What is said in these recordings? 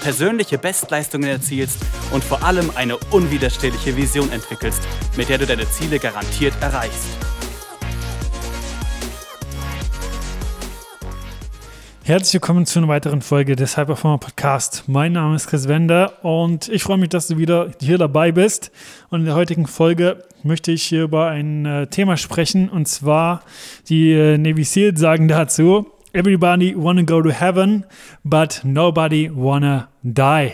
persönliche Bestleistungen erzielst und vor allem eine unwiderstehliche Vision entwickelst, mit der du deine Ziele garantiert erreichst. Herzlich willkommen zu einer weiteren Folge des Hyperformer Podcast. Mein Name ist Chris Wender und ich freue mich, dass du wieder hier dabei bist. Und in der heutigen Folge möchte ich hier über ein äh, Thema sprechen und zwar die äh, Navy SEALs sagen dazu, Everybody wanna go to heaven, but nobody wanna die.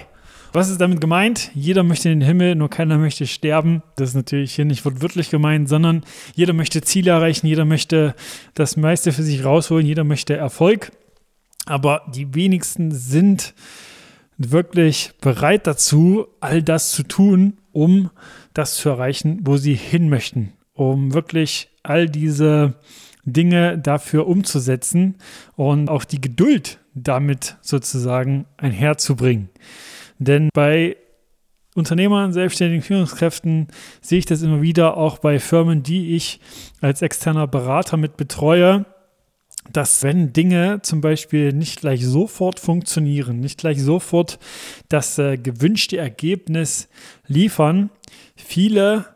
Was ist damit gemeint? Jeder möchte in den Himmel, nur keiner möchte sterben. Das ist natürlich hier nicht wortwörtlich gemeint, sondern jeder möchte Ziele erreichen, jeder möchte das meiste für sich rausholen, jeder möchte Erfolg. Aber die wenigsten sind wirklich bereit dazu, all das zu tun, um das zu erreichen, wo sie hin möchten. Um wirklich all diese Dinge dafür umzusetzen und auch die Geduld damit sozusagen einherzubringen. Denn bei Unternehmern, selbstständigen Führungskräften sehe ich das immer wieder auch bei Firmen, die ich als externer Berater mit betreue, dass wenn Dinge zum Beispiel nicht gleich sofort funktionieren, nicht gleich sofort das äh, gewünschte Ergebnis liefern, viele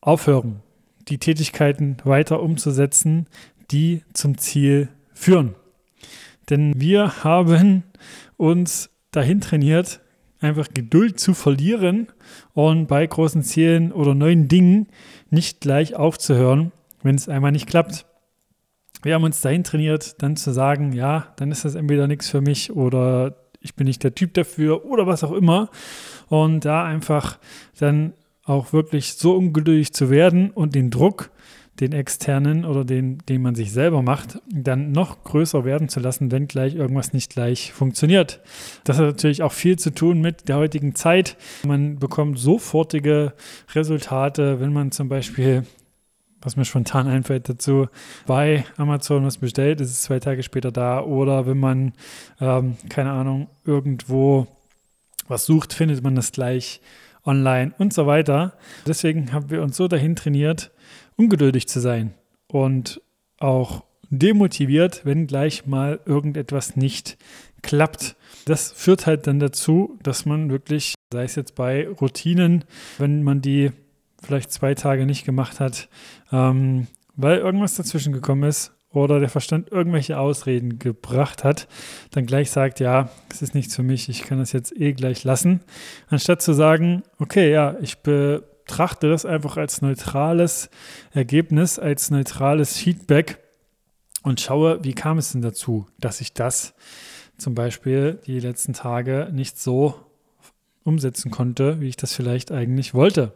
aufhören, die Tätigkeiten weiter umzusetzen, die zum Ziel führen. Denn wir haben uns dahin trainiert, einfach Geduld zu verlieren und bei großen Zielen oder neuen Dingen nicht gleich aufzuhören, wenn es einmal nicht klappt. Wir haben uns dahin trainiert, dann zu sagen, ja, dann ist das entweder nichts für mich oder ich bin nicht der Typ dafür oder was auch immer. Und da einfach dann auch wirklich so ungeduldig zu werden und den Druck, den externen oder den, den man sich selber macht, dann noch größer werden zu lassen, wenn gleich irgendwas nicht gleich funktioniert. Das hat natürlich auch viel zu tun mit der heutigen Zeit. Man bekommt sofortige Resultate, wenn man zum Beispiel was mir spontan einfällt dazu, bei Amazon was bestellt, ist es zwei Tage später da. Oder wenn man, ähm, keine Ahnung, irgendwo was sucht, findet man das gleich online und so weiter. Deswegen haben wir uns so dahin trainiert, ungeduldig zu sein und auch demotiviert, wenn gleich mal irgendetwas nicht klappt. Das führt halt dann dazu, dass man wirklich, sei es jetzt bei Routinen, wenn man die vielleicht zwei Tage nicht gemacht hat, ähm, weil irgendwas dazwischen gekommen ist oder der Verstand irgendwelche Ausreden gebracht hat, dann gleich sagt, ja, es ist nichts für mich, ich kann das jetzt eh gleich lassen, anstatt zu sagen, okay, ja, ich betrachte das einfach als neutrales Ergebnis, als neutrales Feedback und schaue, wie kam es denn dazu, dass ich das zum Beispiel die letzten Tage nicht so umsetzen konnte, wie ich das vielleicht eigentlich wollte.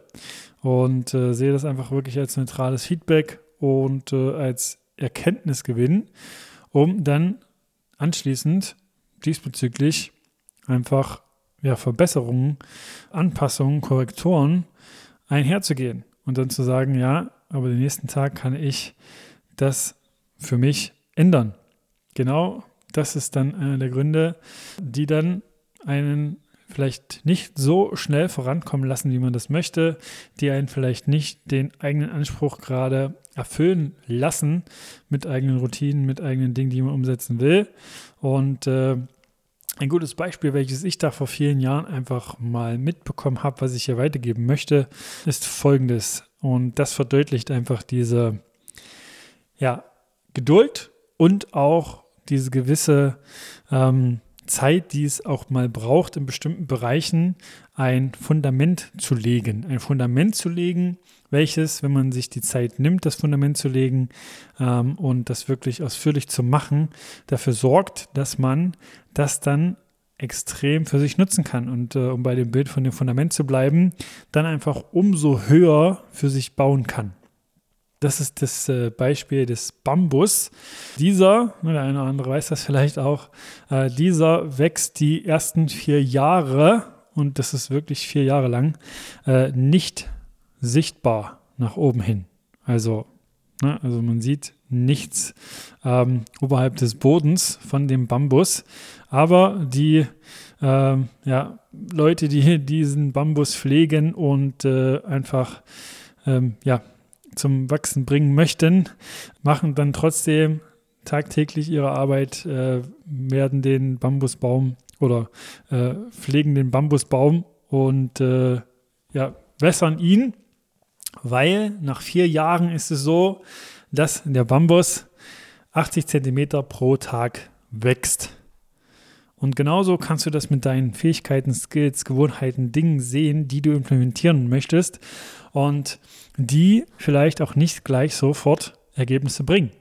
Und äh, sehe das einfach wirklich als neutrales Feedback und äh, als Erkenntnis gewinnen, um dann anschließend diesbezüglich einfach ja, Verbesserungen, Anpassungen, Korrekturen einherzugehen und dann zu sagen, ja, aber den nächsten Tag kann ich das für mich ändern. Genau das ist dann einer der Gründe, die dann einen vielleicht nicht so schnell vorankommen lassen, wie man das möchte, die einen vielleicht nicht den eigenen Anspruch gerade erfüllen lassen mit eigenen Routinen, mit eigenen Dingen, die man umsetzen will. Und äh, ein gutes Beispiel, welches ich da vor vielen Jahren einfach mal mitbekommen habe, was ich hier weitergeben möchte, ist folgendes. Und das verdeutlicht einfach diese ja, Geduld und auch diese gewisse ähm, Zeit, die es auch mal braucht, in bestimmten Bereichen ein Fundament zu legen. Ein Fundament zu legen, welches, wenn man sich die Zeit nimmt, das Fundament zu legen ähm, und das wirklich ausführlich zu machen, dafür sorgt, dass man das dann extrem für sich nutzen kann. Und äh, um bei dem Bild von dem Fundament zu bleiben, dann einfach umso höher für sich bauen kann. Das ist das äh, Beispiel des Bambus. Dieser, der eine oder andere weiß das vielleicht auch, äh, dieser wächst die ersten vier Jahre, und das ist wirklich vier Jahre lang, äh, nicht sichtbar nach oben hin. Also, ne, also man sieht nichts ähm, oberhalb des Bodens von dem Bambus. Aber die ähm, ja, Leute, die diesen Bambus pflegen und äh, einfach ähm, ja, zum Wachsen bringen möchten, machen dann trotzdem tagtäglich ihre Arbeit, äh, werden den Bambusbaum oder äh, pflegen den Bambusbaum und äh, ja, wässern ihn, weil nach vier Jahren ist es so, dass der Bambus 80 Zentimeter pro Tag wächst. Und genauso kannst du das mit deinen Fähigkeiten, Skills, Gewohnheiten, Dingen sehen, die du implementieren möchtest und die vielleicht auch nicht gleich sofort Ergebnisse bringen.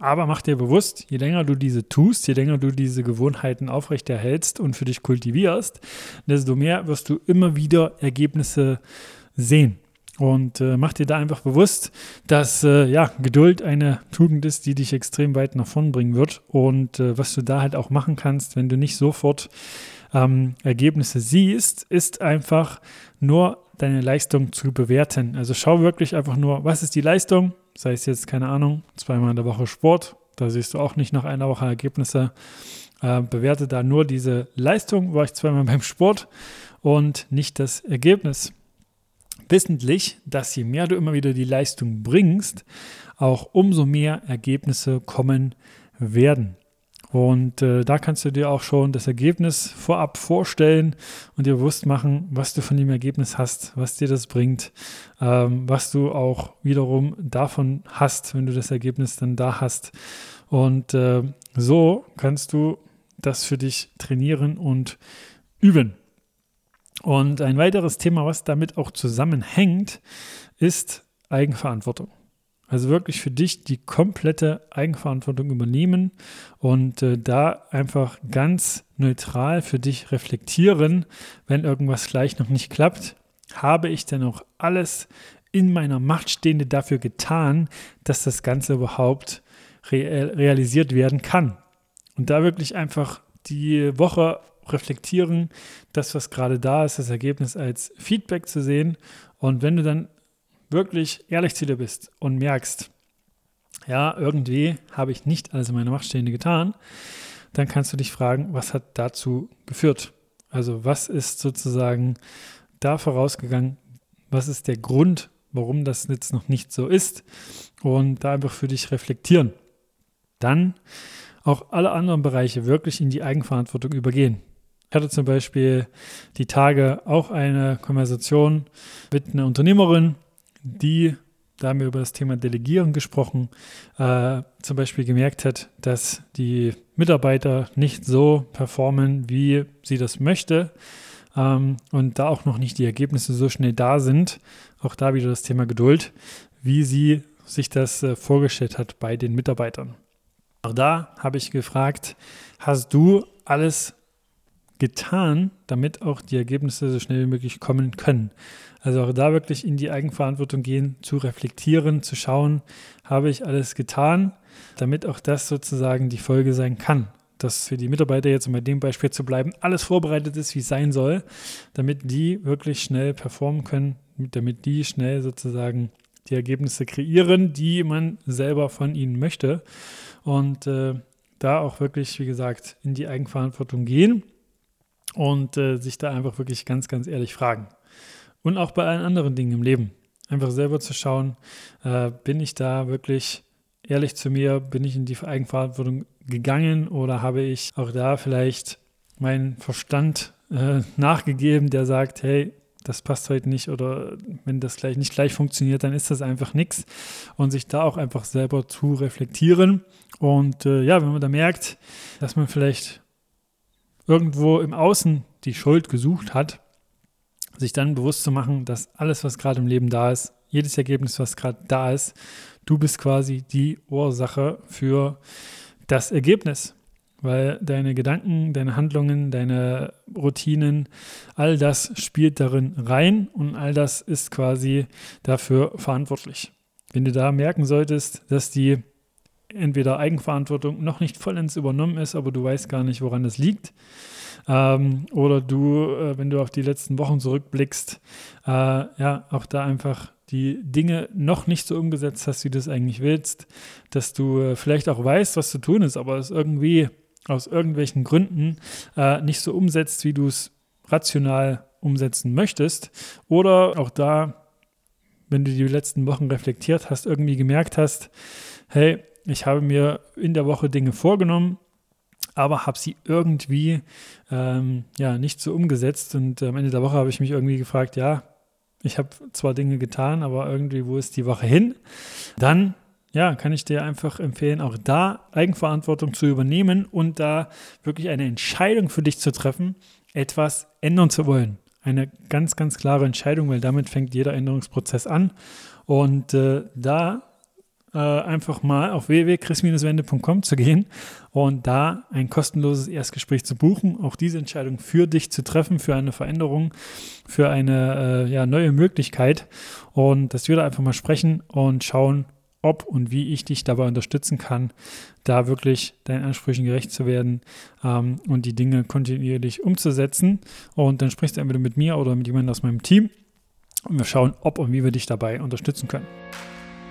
Aber mach dir bewusst, je länger du diese tust, je länger du diese Gewohnheiten aufrechterhältst und für dich kultivierst, desto mehr wirst du immer wieder Ergebnisse sehen. Und äh, mach dir da einfach bewusst, dass äh, ja, Geduld eine Tugend ist, die dich extrem weit nach vorn bringen wird. Und äh, was du da halt auch machen kannst, wenn du nicht sofort ähm, Ergebnisse siehst, ist einfach nur deine Leistung zu bewerten. Also schau wirklich einfach nur, was ist die Leistung? Sei es jetzt, keine Ahnung, zweimal in der Woche Sport. Da siehst du auch nicht nach einer Woche Ergebnisse. Äh, bewerte da nur diese Leistung, war ich zweimal beim Sport und nicht das Ergebnis wissentlich, dass je mehr du immer wieder die Leistung bringst, auch umso mehr Ergebnisse kommen werden. Und äh, da kannst du dir auch schon das Ergebnis vorab vorstellen und dir bewusst machen, was du von dem Ergebnis hast, was dir das bringt, ähm, was du auch wiederum davon hast, wenn du das Ergebnis dann da hast. Und äh, so kannst du das für dich trainieren und üben. Und ein weiteres Thema, was damit auch zusammenhängt, ist Eigenverantwortung. Also wirklich für dich die komplette Eigenverantwortung übernehmen und äh, da einfach ganz neutral für dich reflektieren, wenn irgendwas gleich noch nicht klappt. Habe ich denn auch alles in meiner Macht Stehende dafür getan, dass das Ganze überhaupt real, realisiert werden kann? Und da wirklich einfach die Woche reflektieren, das, was gerade da ist, das Ergebnis als Feedback zu sehen. Und wenn du dann wirklich ehrlich zu dir bist und merkst, ja, irgendwie habe ich nicht alles in meiner Macht Stehende getan, dann kannst du dich fragen, was hat dazu geführt? Also was ist sozusagen da vorausgegangen? Was ist der Grund, warum das jetzt noch nicht so ist? Und da einfach für dich reflektieren. Dann auch alle anderen Bereiche wirklich in die Eigenverantwortung übergehen. Ich hatte zum Beispiel die Tage auch eine Konversation mit einer Unternehmerin, die, da haben wir über das Thema Delegieren gesprochen, äh, zum Beispiel gemerkt hat, dass die Mitarbeiter nicht so performen, wie sie das möchte ähm, und da auch noch nicht die Ergebnisse so schnell da sind. Auch da wieder das Thema Geduld, wie sie sich das äh, vorgestellt hat bei den Mitarbeitern. Auch da habe ich gefragt, hast du alles getan, damit auch die Ergebnisse so schnell wie möglich kommen können. Also auch da wirklich in die Eigenverantwortung gehen, zu reflektieren, zu schauen, habe ich alles getan, damit auch das sozusagen die Folge sein kann. Dass für die Mitarbeiter jetzt, um bei dem Beispiel zu bleiben, alles vorbereitet ist, wie es sein soll, damit die wirklich schnell performen können, damit die schnell sozusagen die Ergebnisse kreieren, die man selber von ihnen möchte. Und äh, da auch wirklich, wie gesagt, in die Eigenverantwortung gehen und äh, sich da einfach wirklich ganz, ganz ehrlich fragen. Und auch bei allen anderen Dingen im Leben. Einfach selber zu schauen, äh, bin ich da wirklich ehrlich zu mir, bin ich in die Eigenverantwortung gegangen oder habe ich auch da vielleicht meinen Verstand äh, nachgegeben, der sagt, hey, das passt heute nicht oder wenn das gleich nicht gleich funktioniert, dann ist das einfach nichts und sich da auch einfach selber zu reflektieren und äh, ja, wenn man da merkt, dass man vielleicht irgendwo im Außen die Schuld gesucht hat, sich dann bewusst zu machen, dass alles, was gerade im Leben da ist, jedes Ergebnis, was gerade da ist, du bist quasi die Ursache für das Ergebnis. Weil deine Gedanken, deine Handlungen, deine Routinen, all das spielt darin rein und all das ist quasi dafür verantwortlich. Wenn du da merken solltest, dass die entweder Eigenverantwortung noch nicht vollends übernommen ist, aber du weißt gar nicht, woran das liegt. Ähm, oder du, äh, wenn du auf die letzten Wochen zurückblickst, äh, ja, auch da einfach die Dinge noch nicht so umgesetzt hast, wie du es eigentlich willst, dass du äh, vielleicht auch weißt, was zu tun ist, aber es irgendwie aus irgendwelchen Gründen äh, nicht so umsetzt, wie du es rational umsetzen möchtest. Oder auch da, wenn du die letzten Wochen reflektiert hast, irgendwie gemerkt hast, hey, ich habe mir in der Woche Dinge vorgenommen, aber habe sie irgendwie ähm, ja nicht so umgesetzt. Und am Ende der Woche habe ich mich irgendwie gefragt, ja, ich habe zwar Dinge getan, aber irgendwie, wo ist die Woche hin? Dann ja, kann ich dir einfach empfehlen, auch da Eigenverantwortung zu übernehmen und da wirklich eine Entscheidung für dich zu treffen, etwas ändern zu wollen. Eine ganz, ganz klare Entscheidung, weil damit fängt jeder Änderungsprozess an. Und äh, da äh, einfach mal auf www.chris-wende.com zu gehen und da ein kostenloses Erstgespräch zu buchen, auch diese Entscheidung für dich zu treffen, für eine Veränderung, für eine äh, ja, neue Möglichkeit und dass wir da einfach mal sprechen und schauen, ob und wie ich dich dabei unterstützen kann, da wirklich deinen Ansprüchen gerecht zu werden ähm, und die Dinge kontinuierlich umzusetzen. Und dann sprichst du entweder mit mir oder mit jemandem aus meinem Team und wir schauen, ob und wie wir dich dabei unterstützen können.